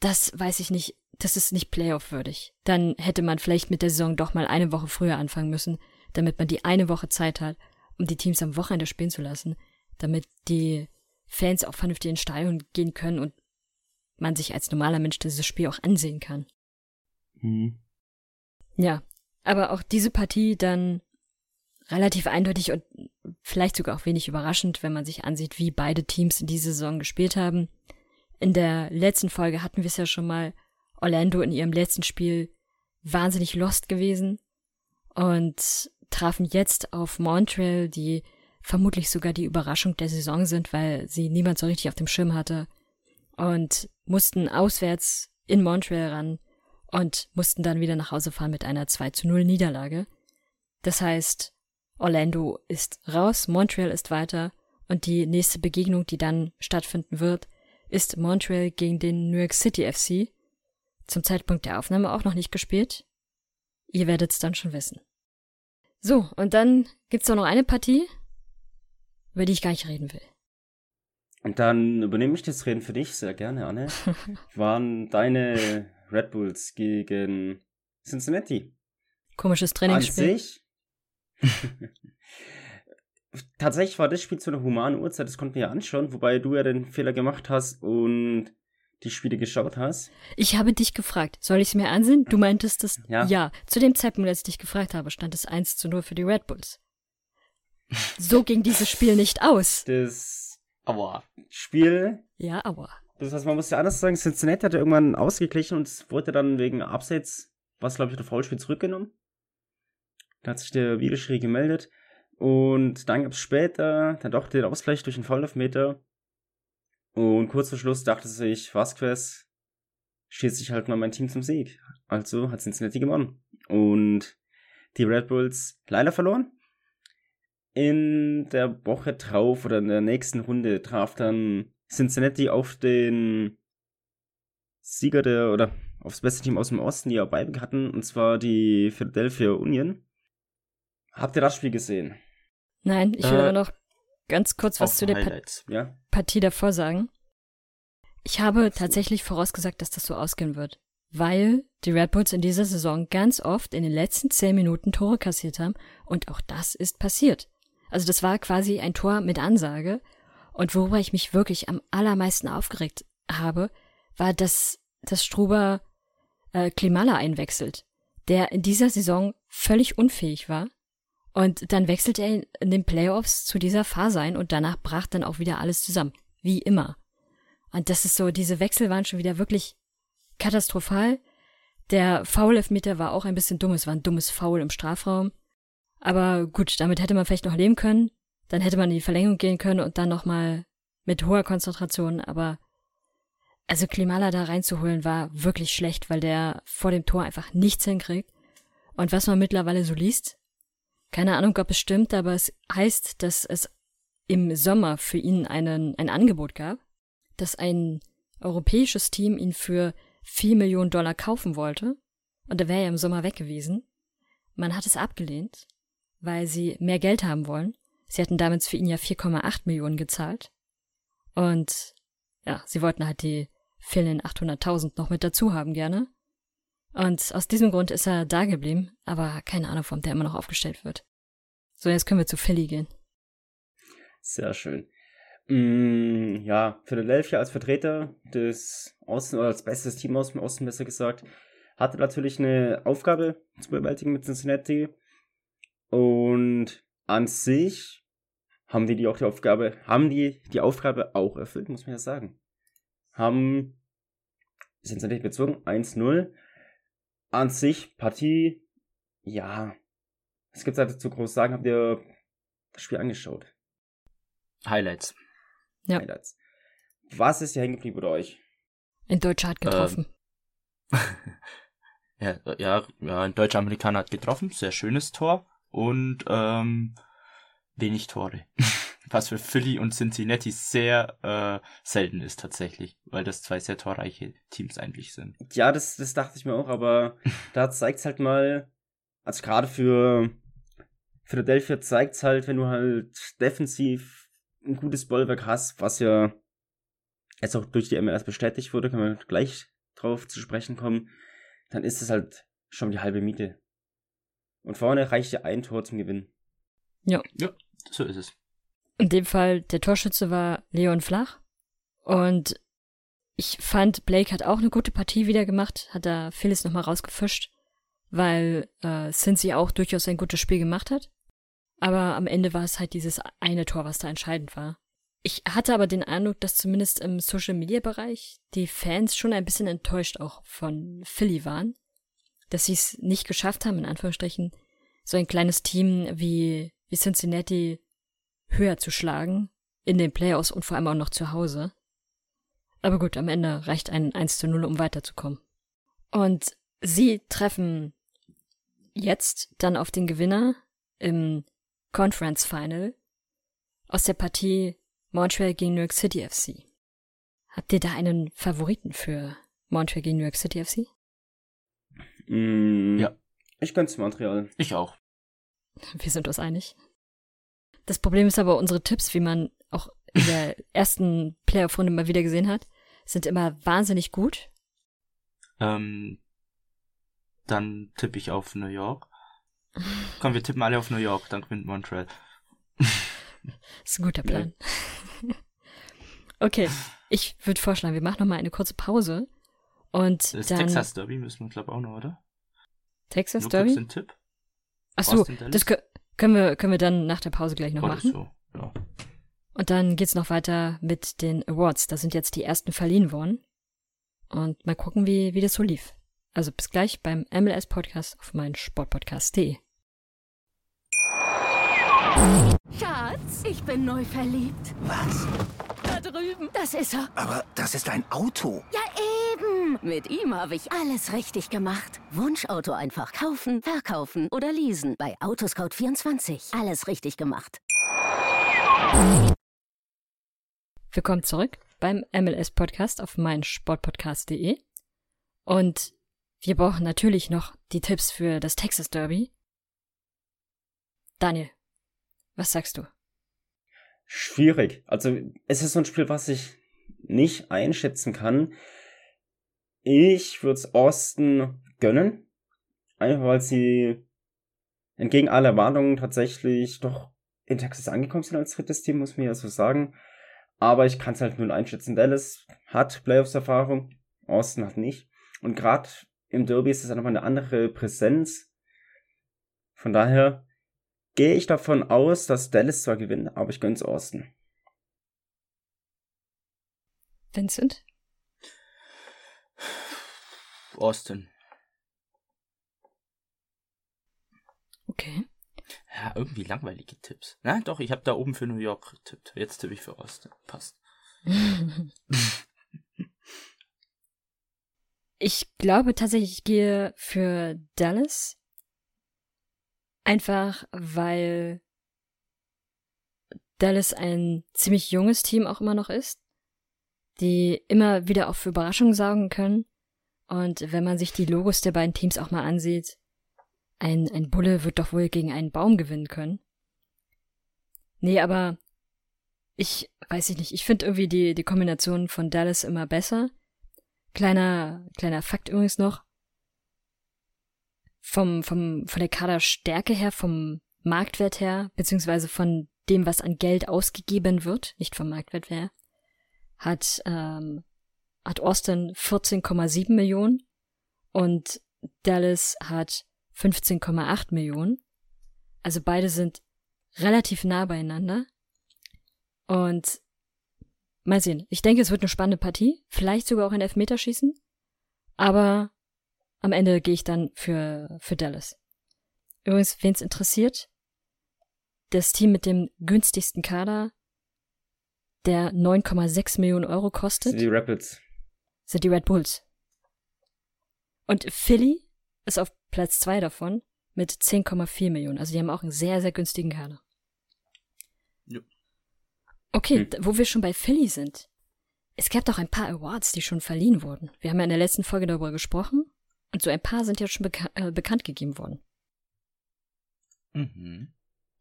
[SPEAKER 2] das weiß ich nicht, das ist nicht Playoff-würdig. Dann hätte man vielleicht mit der Saison doch mal eine Woche früher anfangen müssen, damit man die eine Woche Zeit hat, um die Teams am Wochenende spielen zu lassen, damit die Fans auch vernünftig ins Stadion gehen können und man sich als normaler Mensch dieses Spiel auch ansehen kann.
[SPEAKER 4] Mhm.
[SPEAKER 2] Ja, aber auch diese Partie dann relativ eindeutig und vielleicht sogar auch wenig überraschend, wenn man sich ansieht, wie beide Teams in dieser Saison gespielt haben. In der letzten Folge hatten wir es ja schon mal, Orlando in ihrem letzten Spiel wahnsinnig lost gewesen und trafen jetzt auf Montreal, die vermutlich sogar die Überraschung der Saison sind, weil sie niemand so richtig auf dem Schirm hatte und mussten auswärts in Montreal ran und mussten dann wieder nach Hause fahren mit einer 2 zu 0 Niederlage. Das heißt, Orlando ist raus, Montreal ist weiter und die nächste Begegnung, die dann stattfinden wird, ist Montreal gegen den New York City FC. Zum Zeitpunkt der Aufnahme auch noch nicht gespielt. Ihr werdet's dann schon wissen. So, und dann gibt's auch noch eine Partie, über die ich gar nicht reden will.
[SPEAKER 4] Und dann übernehme ich das Reden für dich sehr gerne, Anne. Waren deine Red Bulls gegen Cincinnati?
[SPEAKER 2] Komisches
[SPEAKER 4] An
[SPEAKER 2] Trainingsspiel.
[SPEAKER 4] sich. Tatsächlich war das Spiel zu einer humanen Uhrzeit, das konnten wir ja anschauen, wobei du ja den Fehler gemacht hast und die Spiele geschaut hast.
[SPEAKER 2] Ich habe dich gefragt, soll ich es mir ansehen? Du meintest es
[SPEAKER 4] Ja.
[SPEAKER 2] ja. Zu dem Zeitpunkt, als ich dich gefragt habe, stand es 1 zu 0 für die Red Bulls. So ging dieses Spiel nicht aus.
[SPEAKER 4] Das
[SPEAKER 3] Aua.
[SPEAKER 4] Spiel
[SPEAKER 2] Ja, aber.
[SPEAKER 4] Das heißt, man muss ja anders sagen, Cincinnati hat ja irgendwann ausgeglichen und es wurde dann wegen Abseits, was glaube ich, der Foulspiel zurückgenommen. Da hat sich der Videoschiri gemeldet. Und dann gab es später dann doch den Ausgleich durch einen Foulelfmeter. Und kurz vor Schluss dachte sich Vasquez, schießt sich halt mal mein Team zum Sieg. Also hat Cincinnati gewonnen. Und die Red Bulls leider verloren. In der Woche drauf oder in der nächsten Runde traf dann Cincinnati auf den Sieger der, oder aufs beste Team aus dem Osten, die ja beide hatten, und zwar die Philadelphia Union. Habt ihr das Spiel gesehen?
[SPEAKER 2] Nein, ich will äh, aber noch ganz kurz was zu der pa
[SPEAKER 4] ja?
[SPEAKER 2] Partie davor sagen. Ich habe tatsächlich vorausgesagt, dass das so ausgehen wird, weil die Red Bulls in dieser Saison ganz oft in den letzten zehn Minuten Tore kassiert haben und auch das ist passiert. Also das war quasi ein Tor mit Ansage und worüber ich mich wirklich am allermeisten aufgeregt habe, war, dass, dass Struber äh, Klimala einwechselt, der in dieser Saison völlig unfähig war und dann wechselt er in den Playoffs zu dieser Phase ein und danach brach dann auch wieder alles zusammen. Wie immer. Und das ist so, diese Wechsel waren schon wieder wirklich katastrophal. Der Foul-Elfmeter war auch ein bisschen dumm. Es war ein dummes Foul im Strafraum. Aber gut, damit hätte man vielleicht noch leben können. Dann hätte man in die Verlängerung gehen können und dann nochmal mit hoher Konzentration. Aber also Klimala da reinzuholen war wirklich schlecht, weil der vor dem Tor einfach nichts hinkriegt. Und was man mittlerweile so liest, keine Ahnung, ob es stimmt, aber es heißt, dass es im Sommer für ihn einen, ein Angebot gab, dass ein europäisches Team ihn für vier Millionen Dollar kaufen wollte. Und er wäre ja im Sommer weg gewesen. Man hat es abgelehnt, weil sie mehr Geld haben wollen. Sie hatten damals für ihn ja 4,8 Millionen gezahlt. Und ja, sie wollten halt die fehlenden 800.000 noch mit dazu haben gerne. Und aus diesem Grund ist er da geblieben, aber keine Ahnung, warum der immer noch aufgestellt wird. So, jetzt können wir zu Philly gehen.
[SPEAKER 4] Sehr schön. Mm, ja, Philadelphia als Vertreter des Osten oder als bestes Team aus dem Osten, besser gesagt, hatte natürlich eine Aufgabe zu bewältigen mit Cincinnati. Und an sich haben die, die auch die Aufgabe, haben die die Aufgabe auch erfüllt, muss man ja sagen. Haben Cincinnati bezogen, 1-0 an sich, Partie, ja, was gibt's da zu groß sagen? Habt ihr das Spiel angeschaut?
[SPEAKER 3] Highlights.
[SPEAKER 2] Ja.
[SPEAKER 4] Highlights. Was ist hier hängen geblieben bei euch?
[SPEAKER 2] Ein Deutscher hat getroffen.
[SPEAKER 3] Ähm, ja, ja, ja, ein deutscher Amerikaner hat getroffen, sehr schönes Tor und ähm, wenig Tore. Was für Philly und Cincinnati sehr äh, selten ist tatsächlich, weil das zwei sehr torreiche Teams eigentlich sind.
[SPEAKER 4] Ja, das, das dachte ich mir auch, aber da zeigt's halt mal, also gerade für Philadelphia zeigt's halt, wenn du halt defensiv ein gutes Bollwerk hast, was ja jetzt auch durch die MLS bestätigt wurde, können wir gleich drauf zu sprechen kommen, dann ist es halt schon die halbe Miete. Und vorne reicht ja ein Tor zum Gewinn.
[SPEAKER 2] Ja.
[SPEAKER 3] Ja, so ist es.
[SPEAKER 2] In dem Fall, der Torschütze war Leon Flach. Und ich fand, Blake hat auch eine gute Partie wieder gemacht, hat da vieles nochmal rausgefischt, weil äh, Cincy auch durchaus ein gutes Spiel gemacht hat. Aber am Ende war es halt dieses eine Tor, was da entscheidend war. Ich hatte aber den Eindruck, dass zumindest im Social Media Bereich die Fans schon ein bisschen enttäuscht auch von Philly waren. Dass sie es nicht geschafft haben, in Anführungsstrichen, so ein kleines Team wie, wie Cincinnati höher zu schlagen in den Playoffs und vor allem auch noch zu Hause. Aber gut, am Ende reicht ein 1 zu 0, um weiterzukommen. Und sie treffen jetzt dann auf den Gewinner im Conference Final aus der Partie Montreal gegen New York City FC. Habt ihr da einen Favoriten für Montreal gegen New York City FC?
[SPEAKER 4] Mm,
[SPEAKER 3] Ja.
[SPEAKER 4] Ich gönn's Montreal.
[SPEAKER 3] Ich auch.
[SPEAKER 2] Wir sind uns einig. Das Problem ist aber, unsere Tipps, wie man auch in der ersten Playoff-Runde mal wieder gesehen hat, sind immer wahnsinnig gut.
[SPEAKER 3] Ähm, dann tippe ich auf New York. Komm, wir tippen alle auf New York, dann gewinnt Montreal.
[SPEAKER 2] ist ein guter Plan. okay, ich würde vorschlagen, wir machen noch mal eine kurze Pause und
[SPEAKER 3] Das
[SPEAKER 2] dann
[SPEAKER 3] Texas Derby müssen wir, glaube ich, auch noch, oder?
[SPEAKER 2] Texas
[SPEAKER 3] Nur
[SPEAKER 2] Derby.
[SPEAKER 3] den Tipp.
[SPEAKER 2] Ach so,
[SPEAKER 3] Austin Dallas?
[SPEAKER 2] das kö- können wir können wir dann nach der Pause gleich noch
[SPEAKER 3] Oder
[SPEAKER 2] machen.
[SPEAKER 3] so, ja.
[SPEAKER 2] Und dann geht's noch weiter mit den Awards. Da sind jetzt die ersten verliehen worden. Und mal gucken, wie, wie das so lief. Also bis gleich beim MLS Podcast auf meinen Sportpodcast.de.
[SPEAKER 5] Schatz, ich bin neu verliebt.
[SPEAKER 6] Was?
[SPEAKER 5] Da drüben. Das ist er.
[SPEAKER 6] Aber das ist ein Auto.
[SPEAKER 5] Ja, eben. Mit ihm habe ich alles richtig gemacht. Wunschauto einfach kaufen, verkaufen oder leasen. Bei Autoscout24. Alles richtig gemacht.
[SPEAKER 2] Willkommen zurück beim MLS Podcast auf meinsportpodcast.de. Und wir brauchen natürlich noch die Tipps für das Texas Derby. Daniel, was sagst du?
[SPEAKER 4] Schwierig. Also, es ist so ein Spiel, was ich nicht einschätzen kann. Ich würde es Austin gönnen. Einfach weil sie entgegen aller Erwartungen tatsächlich doch in Texas angekommen sind als drittes Team, muss man ja so sagen. Aber ich kann es halt nur einschätzen. Dallas hat Playoffs-Erfahrung, Austin hat nicht. Und gerade im Derby ist es nochmal eine andere Präsenz. Von daher gehe ich davon aus, dass Dallas zwar gewinnt, aber ich gönn's Austin.
[SPEAKER 2] Vincent?
[SPEAKER 3] Austin.
[SPEAKER 2] Okay.
[SPEAKER 3] Ja, irgendwie langweilige Tipps. Na doch, ich habe da oben für New York getippt. Jetzt tippe ich für Austin. Passt.
[SPEAKER 2] Ich glaube tatsächlich, ich gehe für Dallas. Einfach weil Dallas ein ziemlich junges Team auch immer noch ist, die immer wieder auch für Überraschungen sorgen können. Und wenn man sich die Logos der beiden Teams auch mal ansieht, ein, ein Bulle wird doch wohl gegen einen Baum gewinnen können. Nee, aber ich weiß ich nicht. Ich finde irgendwie die, die Kombination von Dallas immer besser. Kleiner, kleiner Fakt übrigens noch. Vom, vom, von der Kaderstärke her, vom Marktwert her, beziehungsweise von dem, was an Geld ausgegeben wird, nicht vom Marktwert her, hat, ähm, hat Austin 14,7 Millionen und Dallas hat 15,8 Millionen. Also beide sind relativ nah beieinander. Und mal sehen. Ich denke, es wird eine spannende Partie. Vielleicht sogar auch ein Elfmeterschießen. Aber am Ende gehe ich dann für, für Dallas. Übrigens, wen es interessiert, das Team mit dem günstigsten Kader, der 9,6 Millionen Euro kostet,
[SPEAKER 4] Sind die Rapids.
[SPEAKER 2] sind die Red Bulls. Und Philly ist auf Platz zwei davon mit 10,4 Millionen. Also die haben auch einen sehr, sehr günstigen Kader.
[SPEAKER 3] Ja.
[SPEAKER 2] Okay,
[SPEAKER 4] Hm.
[SPEAKER 2] wo wir schon bei Philly sind. Es gab doch ein paar Awards, die schon verliehen wurden. Wir haben ja in der letzten Folge darüber gesprochen. Und so ein paar sind ja schon beka äh, bekannt gegeben worden.
[SPEAKER 3] Mhm.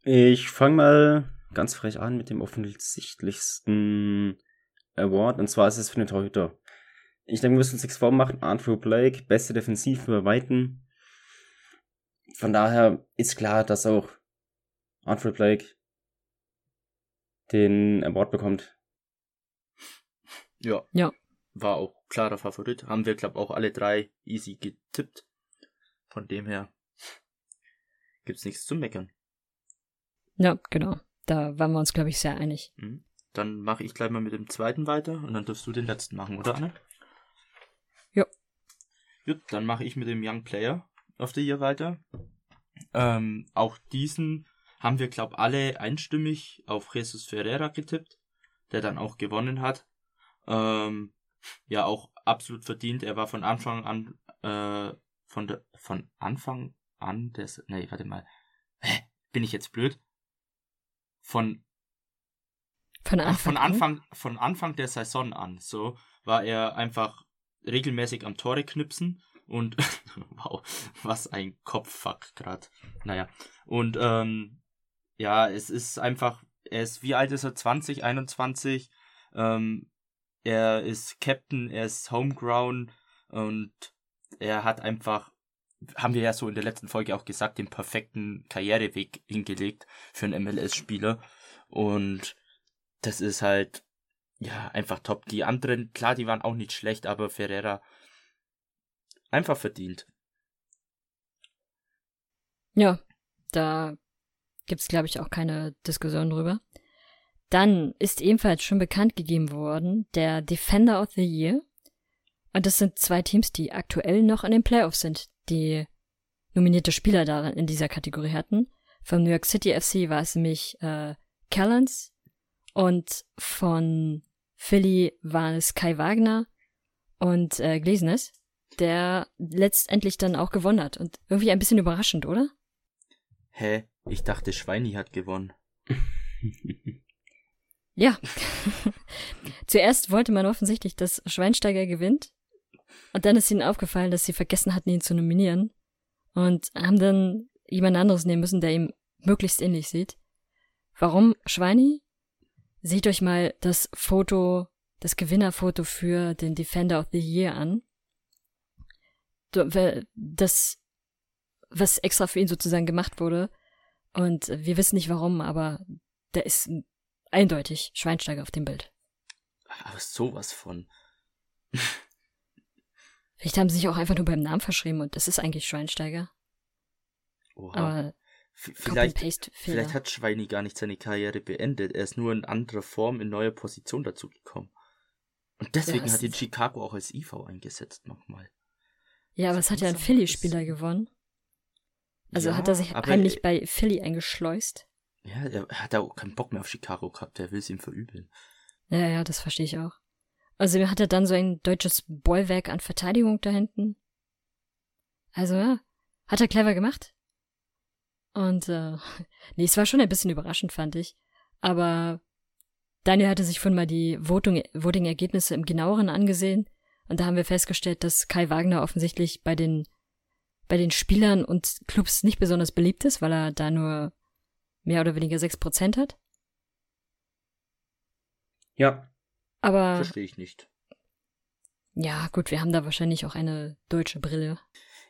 [SPEAKER 4] Ich fange mal ganz frech an mit dem offensichtlichsten Award, und zwar ist es für den Torhüter. Ich denke, wir müssen uns nichts vormachen. Andrew Blake, beste Defensiv über Weiten. Von daher ist klar, dass auch Andrew Blake den Award bekommt.
[SPEAKER 3] Ja.
[SPEAKER 2] Ja.
[SPEAKER 3] War auch klarer Favorit. Haben wir, glaube auch alle drei easy getippt. Von dem her gibt's nichts zu meckern.
[SPEAKER 2] Ja, genau. Da waren wir uns, glaube ich, sehr einig.
[SPEAKER 3] Mhm. Dann mache ich gleich mal mit dem zweiten weiter und dann darfst du den letzten machen, oder Anne?
[SPEAKER 2] Ja.
[SPEAKER 3] Gut, dann mache ich mit dem Young Player of the Year weiter. Ähm, auch diesen haben wir, glaube alle einstimmig auf Jesus Ferreira getippt, der dann auch gewonnen hat. Ähm, ja, auch absolut verdient. Er war von Anfang an, äh, von, der, von Anfang an des, nee, warte mal. Hä? Bin ich jetzt blöd? Von
[SPEAKER 2] Von Anfang,
[SPEAKER 3] von Anfang, von Anfang der Saison an, so, war er einfach regelmäßig am Tore knipsen und, wow, was ein Kopffuck grad. Naja, und, ähm, ja, es ist einfach, er ist, wie alt ist er? 20, 21, ähm, er ist Captain, er ist Homegrown und er hat einfach, haben wir ja so in der letzten Folge auch gesagt, den perfekten Karriereweg hingelegt für einen MLS-Spieler und das ist halt, ja, einfach top. Die anderen, klar, die waren auch nicht schlecht, aber Ferreira einfach verdient.
[SPEAKER 2] Ja, da gibt's glaube ich, auch keine Diskussion drüber. Dann ist ebenfalls schon bekannt gegeben worden der Defender of the Year. Und das sind zwei Teams, die aktuell noch in den Playoffs sind, die nominierte Spieler darin in dieser Kategorie hatten. Vom New York City FC war es nämlich äh, Callens und von Philly war es Kai Wagner und äh, Glesnes, der letztendlich dann auch gewonnen hat. Und irgendwie ein bisschen überraschend, oder?
[SPEAKER 3] Hä? Ich dachte, Schweini hat gewonnen.
[SPEAKER 2] ja. Zuerst wollte man offensichtlich, dass Schweinsteiger gewinnt. Und dann ist ihnen aufgefallen, dass sie vergessen hatten, ihn zu nominieren. Und haben dann jemand anderes nehmen müssen, der ihm möglichst ähnlich sieht. Warum Schweini? Seht euch mal das Foto, das Gewinnerfoto für den Defender of the Year an. Das, was extra für ihn sozusagen gemacht wurde. Und wir wissen nicht warum, aber der ist eindeutig Schweinsteiger auf dem Bild.
[SPEAKER 3] Aber sowas von.
[SPEAKER 2] Vielleicht haben sie sich auch einfach nur beim Namen verschrieben und das ist eigentlich Schweinsteiger.
[SPEAKER 3] Oha. Aber vielleicht, vielleicht hat Schweini gar nicht seine Karriere beendet. Er ist nur in anderer Form, in neuer Position dazu gekommen. Und deswegen ja, hat ihn Chicago auch als IV eingesetzt nochmal.
[SPEAKER 2] Ja, aber es hat ja ein Philly-Spieler gewonnen. Also ja, hat er sich heimlich bei Philly eingeschleust.
[SPEAKER 3] Ja, er hat auch keinen Bock mehr auf Chicago gehabt. Er will es ihm verübeln.
[SPEAKER 2] Ja, ja, das verstehe ich auch. Also hat er dann so ein deutsches Bollwerk an Verteidigung da hinten. Also ja, hat er clever gemacht. Und äh, nee, es war schon ein bisschen überraschend, fand ich. Aber Daniel hatte sich von mal die Voting-Ergebnisse im genaueren angesehen. Und da haben wir festgestellt, dass Kai Wagner offensichtlich bei den, bei den Spielern und Clubs nicht besonders beliebt ist, weil er da nur mehr oder weniger 6% hat.
[SPEAKER 4] Ja.
[SPEAKER 2] Aber.
[SPEAKER 3] Verstehe ich nicht.
[SPEAKER 2] Ja, gut, wir haben da wahrscheinlich auch eine deutsche Brille.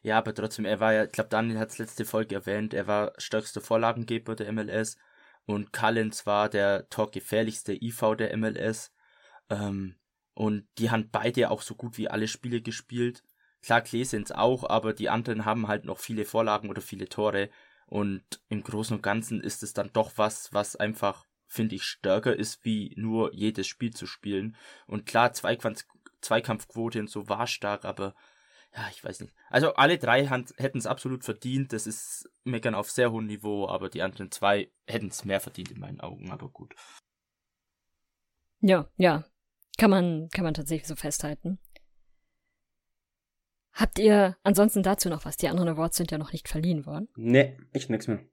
[SPEAKER 3] Ja, aber trotzdem, er war ja, ich glaube, Daniel hat es letzte Folge erwähnt, er war stärkster Vorlagengeber der MLS und Callens war der torgefährlichste IV der MLS. Ähm, und die haben beide auch so gut wie alle Spiele gespielt. Klar, Klesens auch, aber die anderen haben halt noch viele Vorlagen oder viele Tore. Und im Großen und Ganzen ist es dann doch was, was einfach, finde ich, stärker ist, wie nur jedes Spiel zu spielen. Und klar, Zweikampf Zweikampfquote und so war stark, aber ja, ich weiß nicht. Also alle drei hätten es absolut verdient. Das ist Meckern auf sehr hohem Niveau, aber die anderen zwei hätten es mehr verdient in meinen Augen, aber gut.
[SPEAKER 2] Ja, ja. Kann man, kann man tatsächlich so festhalten. Habt ihr ansonsten dazu noch was? Die anderen Awards sind ja noch nicht verliehen worden.
[SPEAKER 4] Nee, ich nix mehr.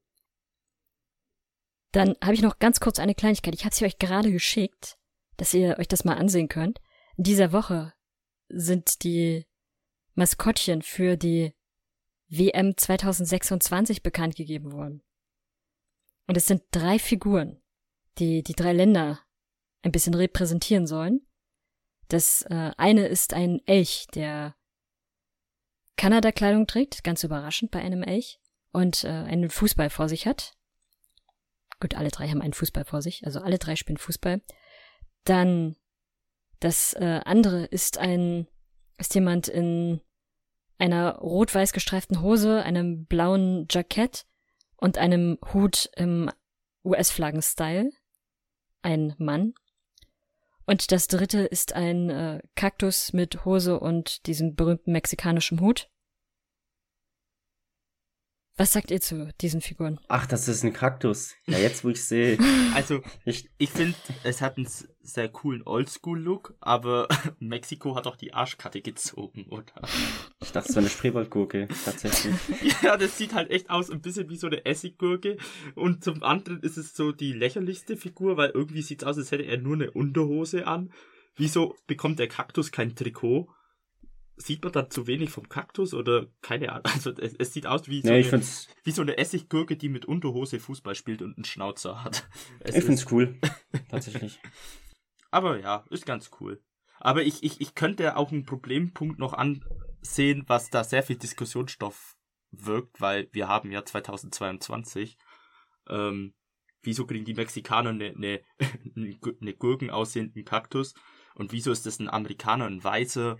[SPEAKER 2] Dann habe ich noch ganz kurz eine Kleinigkeit. Ich habe sie euch gerade geschickt, dass ihr euch das mal ansehen könnt. In dieser Woche sind die Maskottchen für die WM 2026 bekannt gegeben worden. Und es sind drei Figuren, die die drei Länder ein bisschen repräsentieren sollen. Das äh, eine ist ein Elch, der Kanada-Kleidung trägt, ganz überraschend bei einem Elch, und äh, einen Fußball vor sich hat. Gut, alle drei haben einen Fußball vor sich, also alle drei spielen Fußball. Dann das äh, andere ist ein ist jemand in einer rot-weiß gestreiften Hose, einem blauen Jackett und einem Hut im US-Flaggen-Style. Ein Mann. Und das dritte ist ein äh, Kaktus mit Hose und diesem berühmten mexikanischen Hut. Was sagt ihr zu diesen Figuren?
[SPEAKER 4] Ach, das ist ein Kaktus. Ja, jetzt wo ich sehe.
[SPEAKER 3] Also, ich, ich finde, es hat einen sehr coolen Oldschool-Look, aber Mexiko hat auch die Arschkarte gezogen, oder?
[SPEAKER 4] Ich dachte, es wäre eine Spreewaldgurke, tatsächlich.
[SPEAKER 3] ja, das sieht halt echt aus, ein bisschen wie so eine Essiggurke. Und zum anderen ist es so die lächerlichste Figur, weil irgendwie sieht es aus, als hätte er nur eine Unterhose an. Wieso bekommt der Kaktus kein Trikot? Sieht man dann zu wenig vom Kaktus oder keine Ahnung. Also es, es sieht aus wie so,
[SPEAKER 4] ja,
[SPEAKER 3] eine, wie so eine Essiggurke, die mit Unterhose Fußball spielt und einen Schnauzer hat.
[SPEAKER 4] Es ich finde es cool. Tatsächlich.
[SPEAKER 3] Aber ja, ist ganz cool. Aber ich, ich, ich könnte auch einen Problempunkt noch ansehen, was da sehr viel Diskussionsstoff wirkt, weil wir haben ja 2022. Ähm, wieso kriegen die Mexikaner eine, eine, eine Gurken aussehenden Kaktus? Und wieso ist das ein Amerikaner, ein weißer,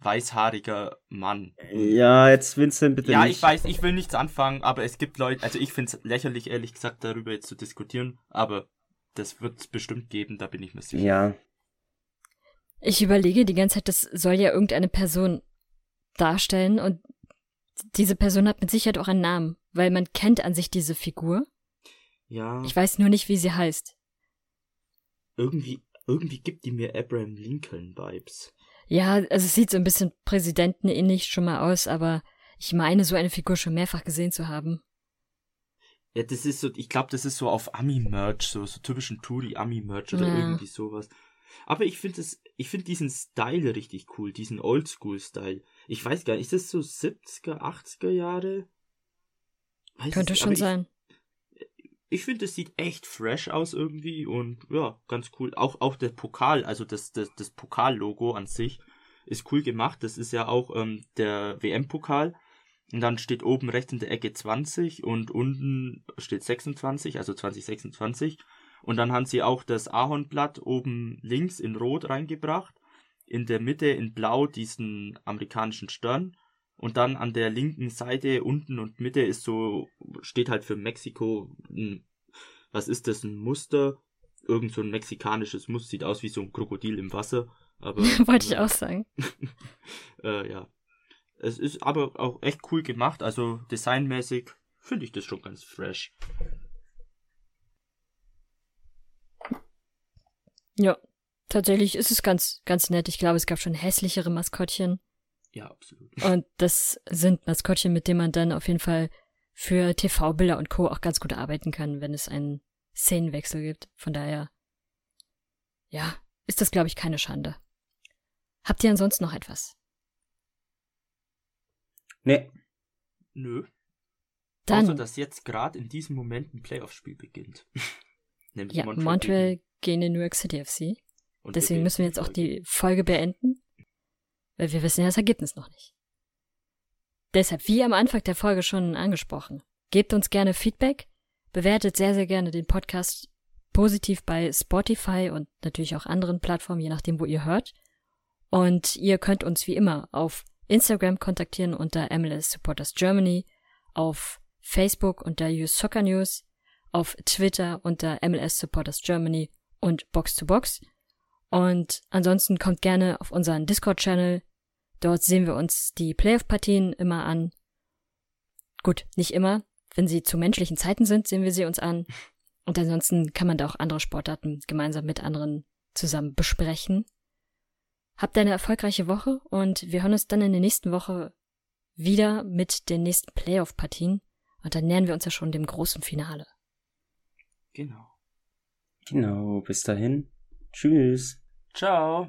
[SPEAKER 3] weißhaariger Mann.
[SPEAKER 4] Ja, jetzt Vincent, bitte
[SPEAKER 3] ja,
[SPEAKER 4] nicht.
[SPEAKER 3] ich weiß, ich will nichts anfangen, aber es gibt Leute, also ich finde es lächerlich, ehrlich gesagt, darüber jetzt zu diskutieren, aber das wird es bestimmt geben, da bin ich mir sicher.
[SPEAKER 4] Ja.
[SPEAKER 2] Ich überlege die ganze Zeit, das soll ja irgendeine Person darstellen und diese Person hat mit Sicherheit auch einen Namen, weil man kennt an sich diese Figur.
[SPEAKER 3] Ja.
[SPEAKER 2] Ich weiß nur nicht, wie sie heißt.
[SPEAKER 3] Irgendwie, irgendwie gibt die mir Abraham Lincoln Vibes.
[SPEAKER 2] Ja, also es sieht so ein bisschen präsidentenähnlich schon mal aus, aber ich meine, so eine Figur schon mehrfach gesehen zu haben.
[SPEAKER 3] Ja, das ist so, ich glaube, das ist so auf Ami-Merch, so, so typischen Touri-Ami-Merch oder
[SPEAKER 2] Ja.
[SPEAKER 3] irgendwie sowas. Aber ich finde es, ich finde diesen Style richtig cool, diesen Oldschool-Style. Ich weiß gar nicht, ist das so 70er, 80er Jahre? Weiß es
[SPEAKER 2] Könnte
[SPEAKER 3] nicht,
[SPEAKER 2] schon sein.
[SPEAKER 3] Ich finde, es sieht echt fresh aus irgendwie und ja, ganz cool. Auch, auch der Pokal, also das, das, das Pokallogo an sich ist cool gemacht. Das ist ja auch ähm, der WM-Pokal. Und dann steht oben rechts in der Ecke 20 und unten steht 26, also 2026. Und dann haben sie auch das Ahornblatt oben links in Rot reingebracht. In der Mitte in Blau diesen amerikanischen Stern. Und dann an der linken Seite unten und Mitte ist so, steht halt für Mexiko, ein, was ist das, ein Muster? Irgend so ein mexikanisches Muster, sieht aus wie so ein Krokodil im Wasser. Aber,
[SPEAKER 2] Wollte ich auch sagen.
[SPEAKER 3] äh, ja. Es ist aber auch echt cool gemacht, also designmäßig finde ich das schon ganz fresh.
[SPEAKER 2] Ja, tatsächlich ist es ganz, ganz nett. Ich glaube, es gab schon hässlichere Maskottchen.
[SPEAKER 3] Ja, absolut.
[SPEAKER 2] Und das sind Maskottchen, mit denen man dann auf jeden Fall für TV-Bilder und Co. auch ganz gut arbeiten kann, wenn es einen Szenenwechsel gibt. Von daher, ja, ist das, glaube ich, keine Schande. Habt ihr ansonsten noch etwas?
[SPEAKER 4] Nee.
[SPEAKER 3] Nö.
[SPEAKER 2] Dann,
[SPEAKER 3] Außer, dass jetzt gerade in diesem Moment ein Playoff-Spiel beginnt. Nämlich
[SPEAKER 2] ja, Montreal gegen den New York City FC.
[SPEAKER 3] und
[SPEAKER 2] Deswegen müssen wir jetzt auch die Folge beenden, weil wir wissen ja das Ergebnis noch nicht. Deshalb, wie am Anfang der Folge schon angesprochen, gebt uns gerne Feedback, bewertet sehr, sehr gerne den Podcast positiv bei Spotify und natürlich auch anderen Plattformen, je nachdem, wo ihr hört. Und ihr könnt uns wie immer auf Instagram kontaktieren unter MLS Supporters Germany, auf Facebook unter US Soccer News, auf Twitter unter MLS Supporters Germany und Box to Box. Und ansonsten kommt gerne auf unseren Discord-Channel. Dort sehen wir uns die Playoff-Partien immer an. Gut, nicht immer. Wenn sie zu menschlichen Zeiten sind, sehen wir sie uns an. Und ansonsten kann man da auch andere Sportarten gemeinsam mit anderen zusammen besprechen. Habt eine erfolgreiche Woche und wir hören uns dann in der nächsten Woche wieder mit den nächsten Playoff-Partien. Und dann nähern wir uns ja schon dem großen Finale.
[SPEAKER 3] Genau.
[SPEAKER 4] Genau, bis dahin. Tschüss.
[SPEAKER 3] Ciao.